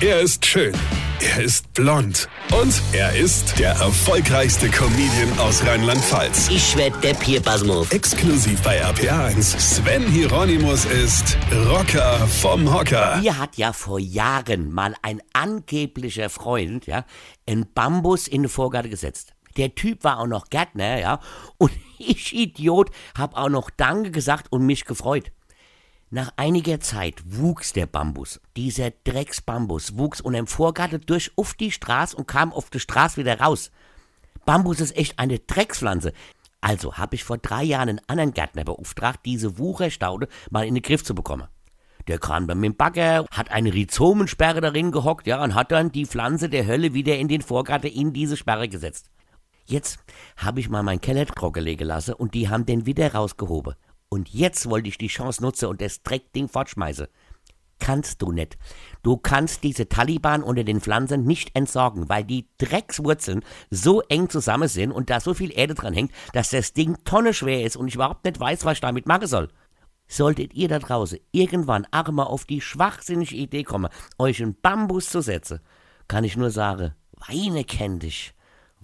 Er ist schön. Er ist blond. Und er ist der erfolgreichste Comedian aus Rheinland-Pfalz. Ich werd der Pierpasmus. Exklusiv bei RPA1. Sven Hieronymus ist Rocker vom Hocker. Mir hat ja vor Jahren mal ein angeblicher Freund, ja, einen Bambus in den Vorgarten gesetzt. Der Typ war auch noch Gärtner, ja, und ich, Idiot, hab auch noch Danke gesagt und mich gefreut. Nach einiger Zeit wuchs der Bambus, dieser Drecksbambus, wuchs unterm Vorgarten durch auf die Straße und kam auf die Straße wieder raus. Bambus ist echt eine Dreckspflanze. Also habe ich vor drei Jahren einen anderen Gärtner beauftragt, diese Wucherstaude mal in den Griff zu bekommen. Der kam dann mit dem Bagger, hat eine Rhizomensperre darin gehockt, ja, und hat dann die Pflanze der Hölle wieder in den Vorgarten in diese Sperre gesetzt. Jetzt habe ich mal mein Keller trocken gelassen und die haben den wieder rausgehoben. Und jetzt wollte ich die Chance nutzen und das Dreckding fortschmeißen. Kannst du nicht. Du kannst diese Taliban unter den Pflanzen nicht entsorgen, weil die Dreckswurzeln so eng zusammen sind und da so viel Erde dran hängt, dass das Ding tonneschwer ist und ich überhaupt nicht weiß, was ich damit machen soll. Solltet ihr da draußen irgendwann mal auf die schwachsinnige Idee kommen, euch einen Bambus zu setzen, kann ich nur sagen, Weine kenn dich.